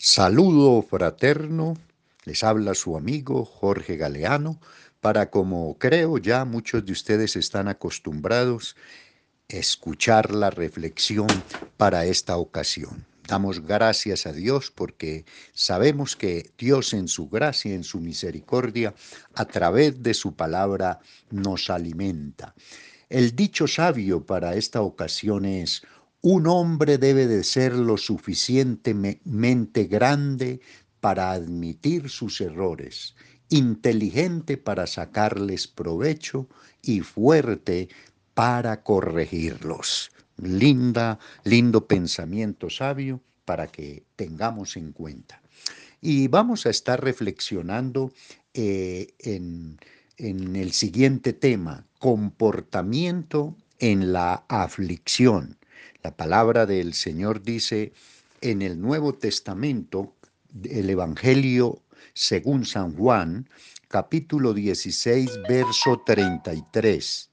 Saludo fraterno, les habla su amigo Jorge Galeano, para como creo ya muchos de ustedes están acostumbrados, escuchar la reflexión para esta ocasión. Damos gracias a Dios porque sabemos que Dios en su gracia, en su misericordia, a través de su palabra nos alimenta. El dicho sabio para esta ocasión es, un hombre debe de ser lo suficientemente grande para admitir sus errores, inteligente para sacarles provecho y fuerte para corregirlos. Linda, lindo pensamiento sabio para que tengamos en cuenta. Y vamos a estar reflexionando eh, en, en el siguiente tema, comportamiento en la aflicción. La palabra del Señor dice en el Nuevo Testamento, el Evangelio según San Juan, capítulo 16, verso 33.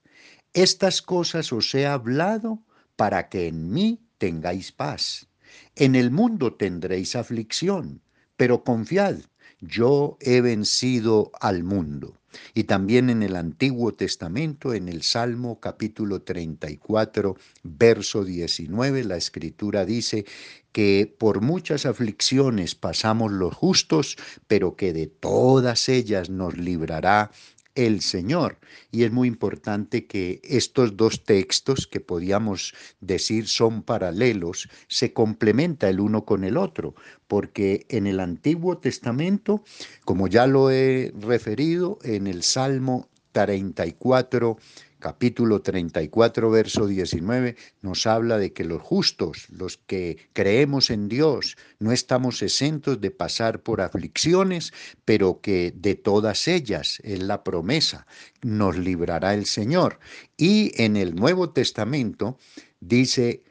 Estas cosas os he hablado para que en mí tengáis paz. En el mundo tendréis aflicción, pero confiad, yo he vencido al mundo. Y también en el Antiguo Testamento, en el Salmo capítulo 34, verso 19, la escritura dice que por muchas aflicciones pasamos los justos, pero que de todas ellas nos librará el Señor. Y es muy importante que estos dos textos, que podíamos decir son paralelos, se complementa el uno con el otro, porque en el Antiguo Testamento, como ya lo he referido, en el Salmo 34, capítulo 34, verso 19, nos habla de que los justos, los que creemos en Dios, no estamos exentos de pasar por aflicciones, pero que de todas ellas es la promesa, nos librará el Señor. Y en el Nuevo Testamento dice,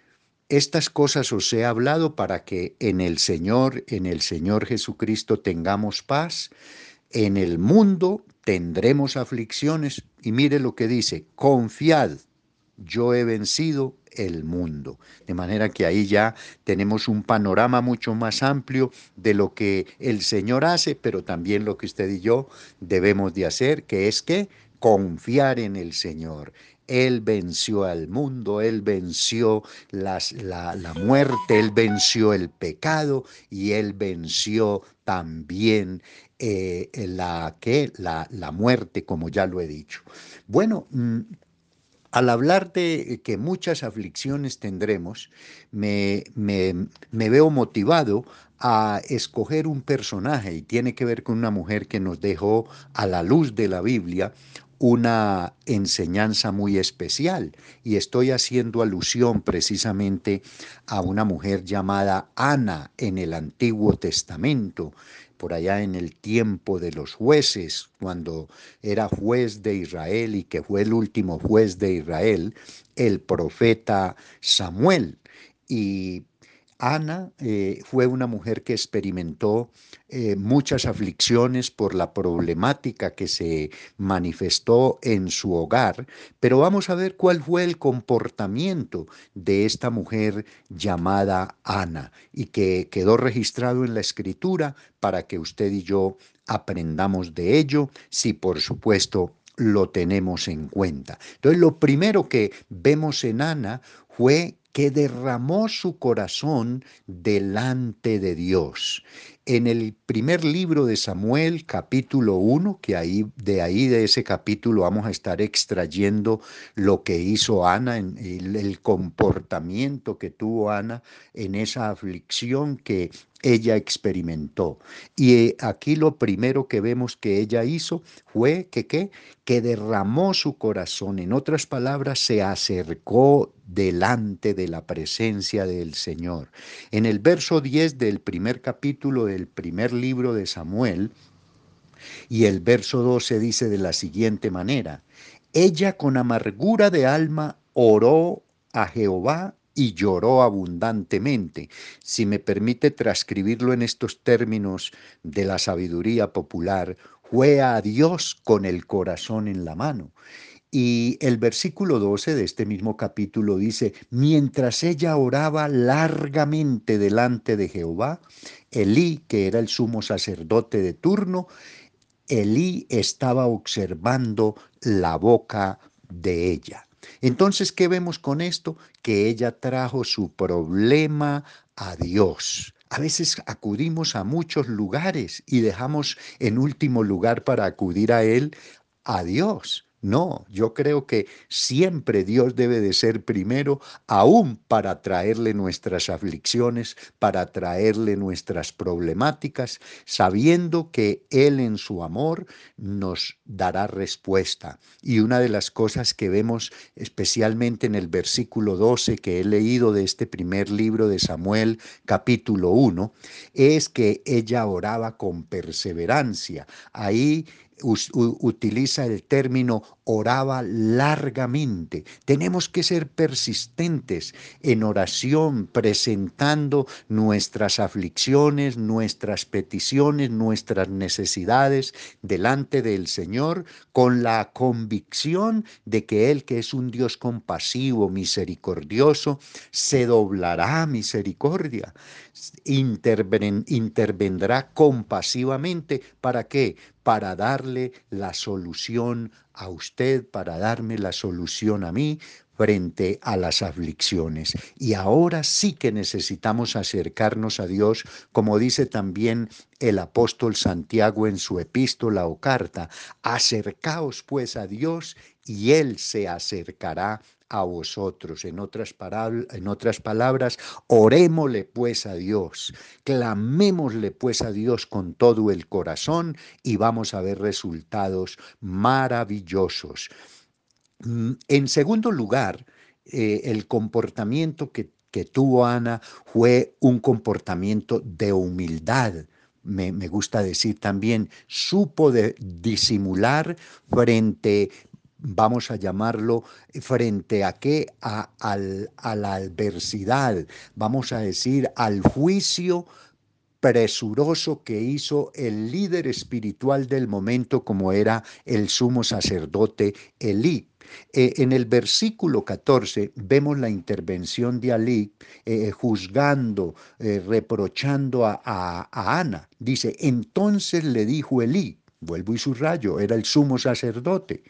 estas cosas os he hablado para que en el Señor, en el Señor Jesucristo tengamos paz. En el mundo tendremos aflicciones. Y mire lo que dice, confiad, yo he vencido el mundo. De manera que ahí ya tenemos un panorama mucho más amplio de lo que el Señor hace, pero también lo que usted y yo debemos de hacer, que es que confiar en el Señor. Él venció al mundo, Él venció las, la, la, muerte, Él venció el pecado y Él venció también eh, la, que, la, la, muerte, como ya lo he dicho. Bueno, mm, al hablar de que muchas aflicciones tendremos, me, me, me veo motivado a escoger un personaje y tiene que ver con una mujer que nos dejó a la luz de la Biblia una enseñanza muy especial y estoy haciendo alusión precisamente a una mujer llamada Ana en el Antiguo Testamento, por allá en el tiempo de los jueces, cuando era juez de Israel y que fue el último juez de Israel, el profeta Samuel. Y Ana eh, fue una mujer que experimentó eh, muchas aflicciones por la problemática que se manifestó en su hogar, pero vamos a ver cuál fue el comportamiento de esta mujer llamada Ana y que quedó registrado en la escritura para que usted y yo aprendamos de ello, si por supuesto lo tenemos en cuenta. Entonces, lo primero que vemos en Ana fue que derramó su corazón delante de Dios. En el primer libro de Samuel, capítulo 1, que ahí de ahí de ese capítulo vamos a estar extrayendo lo que hizo Ana, el, el comportamiento que tuvo Ana en esa aflicción que ella experimentó. Y eh, aquí lo primero que vemos que ella hizo fue que, ¿qué? que derramó su corazón. En otras palabras, se acercó delante de la presencia del Señor. En el verso 10 del primer capítulo del primer libro de Samuel, y el verso 12 dice de la siguiente manera, ella con amargura de alma oró a Jehová y lloró abundantemente. Si me permite transcribirlo en estos términos de la sabiduría popular, fue a Dios con el corazón en la mano. Y el versículo 12 de este mismo capítulo dice, mientras ella oraba largamente delante de Jehová, Elí, que era el sumo sacerdote de turno, Elí estaba observando la boca de ella. Entonces, ¿qué vemos con esto? Que ella trajo su problema a Dios. A veces acudimos a muchos lugares y dejamos en último lugar para acudir a Él a Dios. No, yo creo que siempre Dios debe de ser primero, aún para traerle nuestras aflicciones, para traerle nuestras problemáticas, sabiendo que Él en su amor nos dará respuesta. Y una de las cosas que vemos especialmente en el versículo 12 que he leído de este primer libro de Samuel, capítulo 1, es que ella oraba con perseverancia. Ahí utiliza el término oraba largamente. Tenemos que ser persistentes en oración, presentando nuestras aflicciones, nuestras peticiones, nuestras necesidades delante del Señor con la convicción de que Él, que es un Dios compasivo, misericordioso, se doblará misericordia, intervendrá compasivamente. ¿Para qué? Para darle la solución a usted para darme la solución a mí frente a las aflicciones. Y ahora sí que necesitamos acercarnos a Dios, como dice también el apóstol Santiago en su epístola o carta, acercaos pues a Dios y Él se acercará a vosotros. En otras, en otras palabras, orémosle pues a Dios, clamémosle pues a Dios con todo el corazón y vamos a ver resultados maravillosos. Mm, en segundo lugar, eh, el comportamiento que, que, tuvo Ana fue un comportamiento de humildad. Me, me gusta decir también, supo de disimular frente vamos a llamarlo, frente a qué? A, a la adversidad, vamos a decir, al juicio presuroso que hizo el líder espiritual del momento como era el sumo sacerdote Elí. Eh, en el versículo 14 vemos la intervención de Alí eh, juzgando, eh, reprochando a, a, Ana. Dice, entonces le dijo Elí, vuelvo y subrayo, era el sumo sacerdote,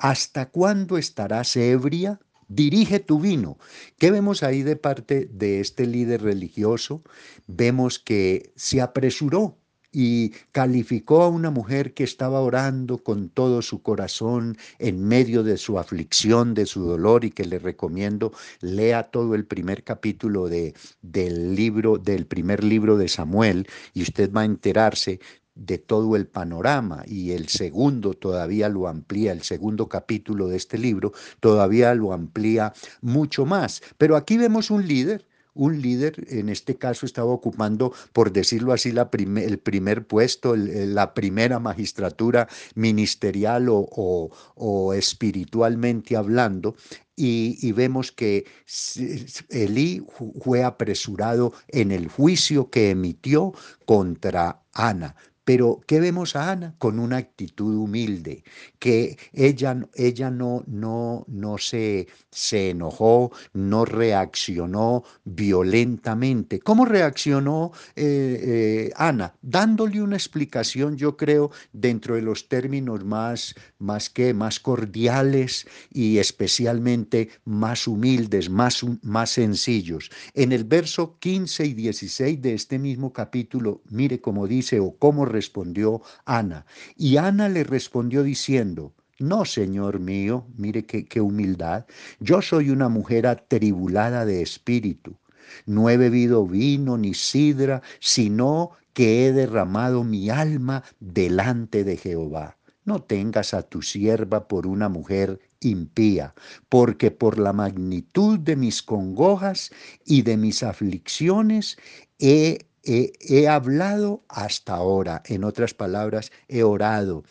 ¿hasta cuándo estarás ebria? dirige tu vino. ¿Qué vemos ahí de parte de este líder religioso? Vemos que se apresuró y calificó a una mujer que estaba orando con todo su corazón en medio de su aflicción, de su dolor y que le recomiendo lea todo el primer capítulo de, del libro, del primer libro de Samuel y usted va a enterarse de todo el panorama y el segundo todavía lo amplía, el segundo capítulo de este libro todavía lo amplía mucho más. Pero aquí vemos un líder un líder, en este caso estaba ocupando, por decirlo así, la el primer puesto, la primera magistratura ministerial o, o, espiritualmente hablando, y, y, vemos que Elí fue apresurado en el juicio que emitió contra Ana. Pero ¿qué vemos a Ana? Con una actitud humilde, que ella, ella no, no, no se, se enojó, no reaccionó violentamente. ¿Cómo reaccionó eh, eh, Ana? Dándole una explicación, yo creo, dentro de los términos más, más que, más cordiales y especialmente más humildes, más, más sencillos. En el verso 15 y 16 de este mismo capítulo, mire cómo dice o cómo respondió Ana. Y Ana le respondió diciendo, no, Señor mío, mire qué, qué, humildad. Yo soy una mujer atribulada de espíritu. No he bebido vino ni sidra, sino que he derramado mi alma delante de Jehová. No tengas a tu sierva por una mujer impía, porque por la magnitud de mis congojas y de mis aflicciones he he, hablado hasta ahora, en otras palabras, he orado,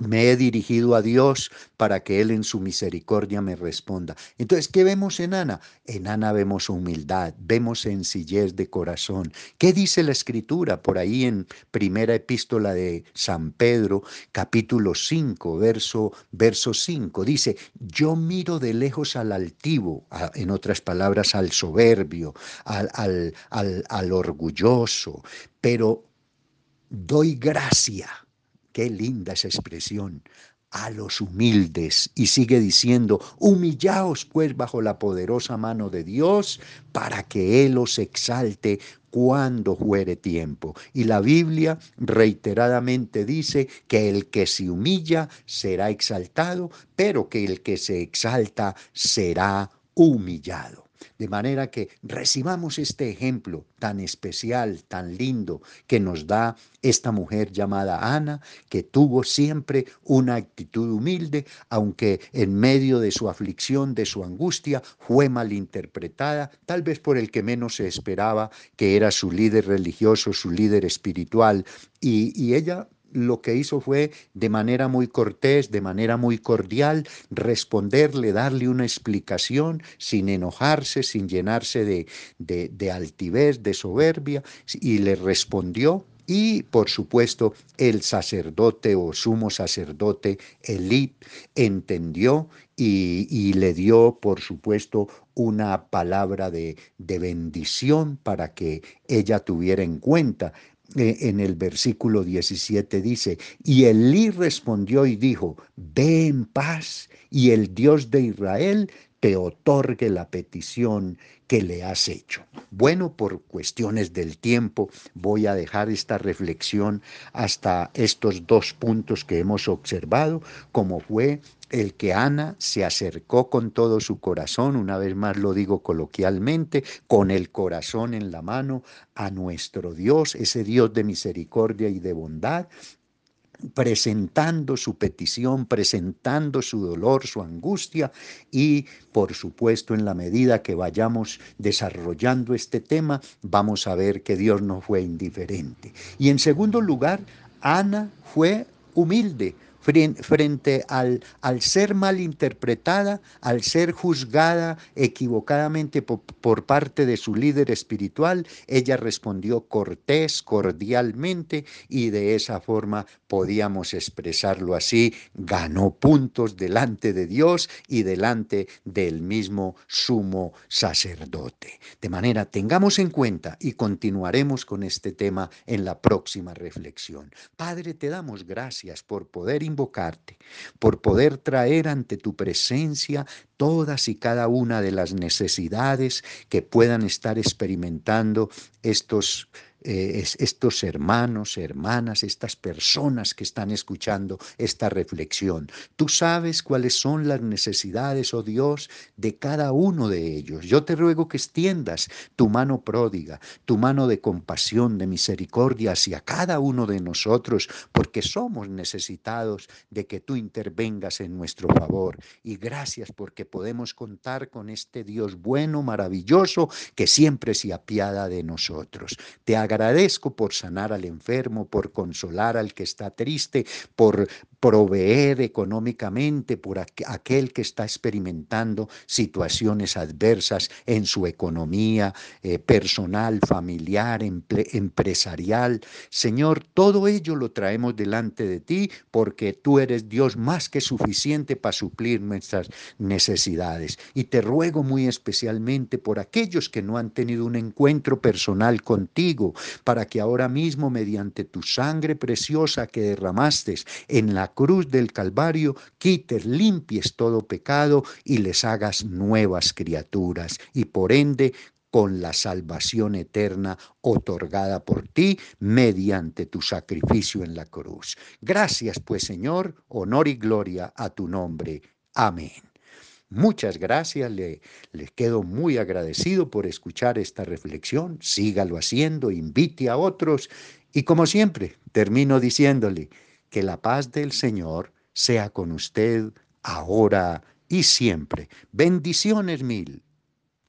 me he dirigido a Dios para que Él en su misericordia me responda. Entonces, ¿qué vemos en Ana? En Ana vemos humildad, vemos sencillez de corazón. ¿Qué dice la Escritura por ahí en primera epístola de San Pedro, capítulo 5, verso, verso 5? Dice, yo miro de lejos al altivo, en otras palabras, al soberbio, al, al, al, al orgulloso, pero doy gracia Qué linda esa expresión. A los humildes. Y sigue diciendo, humillaos pues bajo la poderosa mano de Dios para que Él os exalte cuando fuere tiempo. Y la Biblia reiteradamente dice que el que se humilla será exaltado, pero que el que se exalta será humillado. De manera que recibamos este ejemplo tan especial, tan lindo que nos da esta mujer llamada Ana, que tuvo siempre una actitud humilde, aunque en medio de su aflicción, de su angustia, fue malinterpretada, tal vez por el que menos se esperaba, que era su líder religioso, su líder espiritual, y, y ella lo que hizo fue de manera muy cortés, de manera muy cordial, responderle, darle una explicación sin enojarse, sin llenarse de, de, altivez, de soberbia, y le respondió. Y por supuesto el sacerdote o sumo sacerdote Elí entendió y, y, le dio por supuesto una palabra de, de bendición para que ella tuviera en cuenta en el versículo 17 dice, y Elí respondió y dijo, ve en paz y el Dios de Israel te otorgue la petición que le has hecho. Bueno, por cuestiones del tiempo voy a dejar esta reflexión hasta estos dos puntos que hemos observado, como fue el que Ana se acercó con todo su corazón, una vez más lo digo coloquialmente, con el corazón en la mano a nuestro Dios, ese Dios de misericordia y de bondad, presentando su petición, presentando su dolor, su angustia y por supuesto en la medida que vayamos desarrollando este tema vamos a ver que Dios no fue indiferente. Y en segundo lugar, Ana fue humilde, frente al, al ser malinterpretada, al ser juzgada equivocadamente por, por, parte de su líder espiritual, ella respondió cortés, cordialmente y de esa forma podíamos expresarlo así, ganó puntos delante de Dios y delante del mismo sumo sacerdote. De manera, tengamos en cuenta y continuaremos con este tema en la próxima reflexión. Padre, te damos gracias por poder invocarte, por poder traer ante tu presencia todas y cada una de las necesidades que puedan estar experimentando estos eh, estos hermanos, hermanas, estas personas que están escuchando esta reflexión. Tú sabes cuáles son las necesidades, oh Dios, de cada uno de ellos. Yo te ruego que extiendas tu mano pródiga, tu mano de compasión, de misericordia hacia cada uno de nosotros, porque somos necesitados de que tú intervengas en nuestro favor. Y gracias porque podemos contar con este Dios bueno, maravilloso, que siempre se apiada de nosotros. Te agradezco por sanar al enfermo, por consolar al que está triste, por proveer económicamente por aquel que está experimentando situaciones adversas en su economía eh, personal, familiar, empresarial. Señor, todo ello lo traemos delante de ti porque tú eres Dios más que suficiente para suplir nuestras necesidades. Y te ruego muy especialmente por aquellos que no han tenido un encuentro personal contigo, para que ahora mismo mediante tu sangre preciosa que derramaste en la cruz del Calvario quites, limpies todo pecado y les hagas nuevas criaturas y por ende con la salvación eterna otorgada por ti mediante tu sacrificio en la cruz. Gracias pues Señor, honor y gloria a tu nombre. Amén. Muchas gracias, le, les quedo muy agradecido por escuchar esta reflexión. Sígalo haciendo, invite a otros y como siempre, termino diciéndole que la paz del Señor sea con usted ahora y siempre. Bendiciones mil.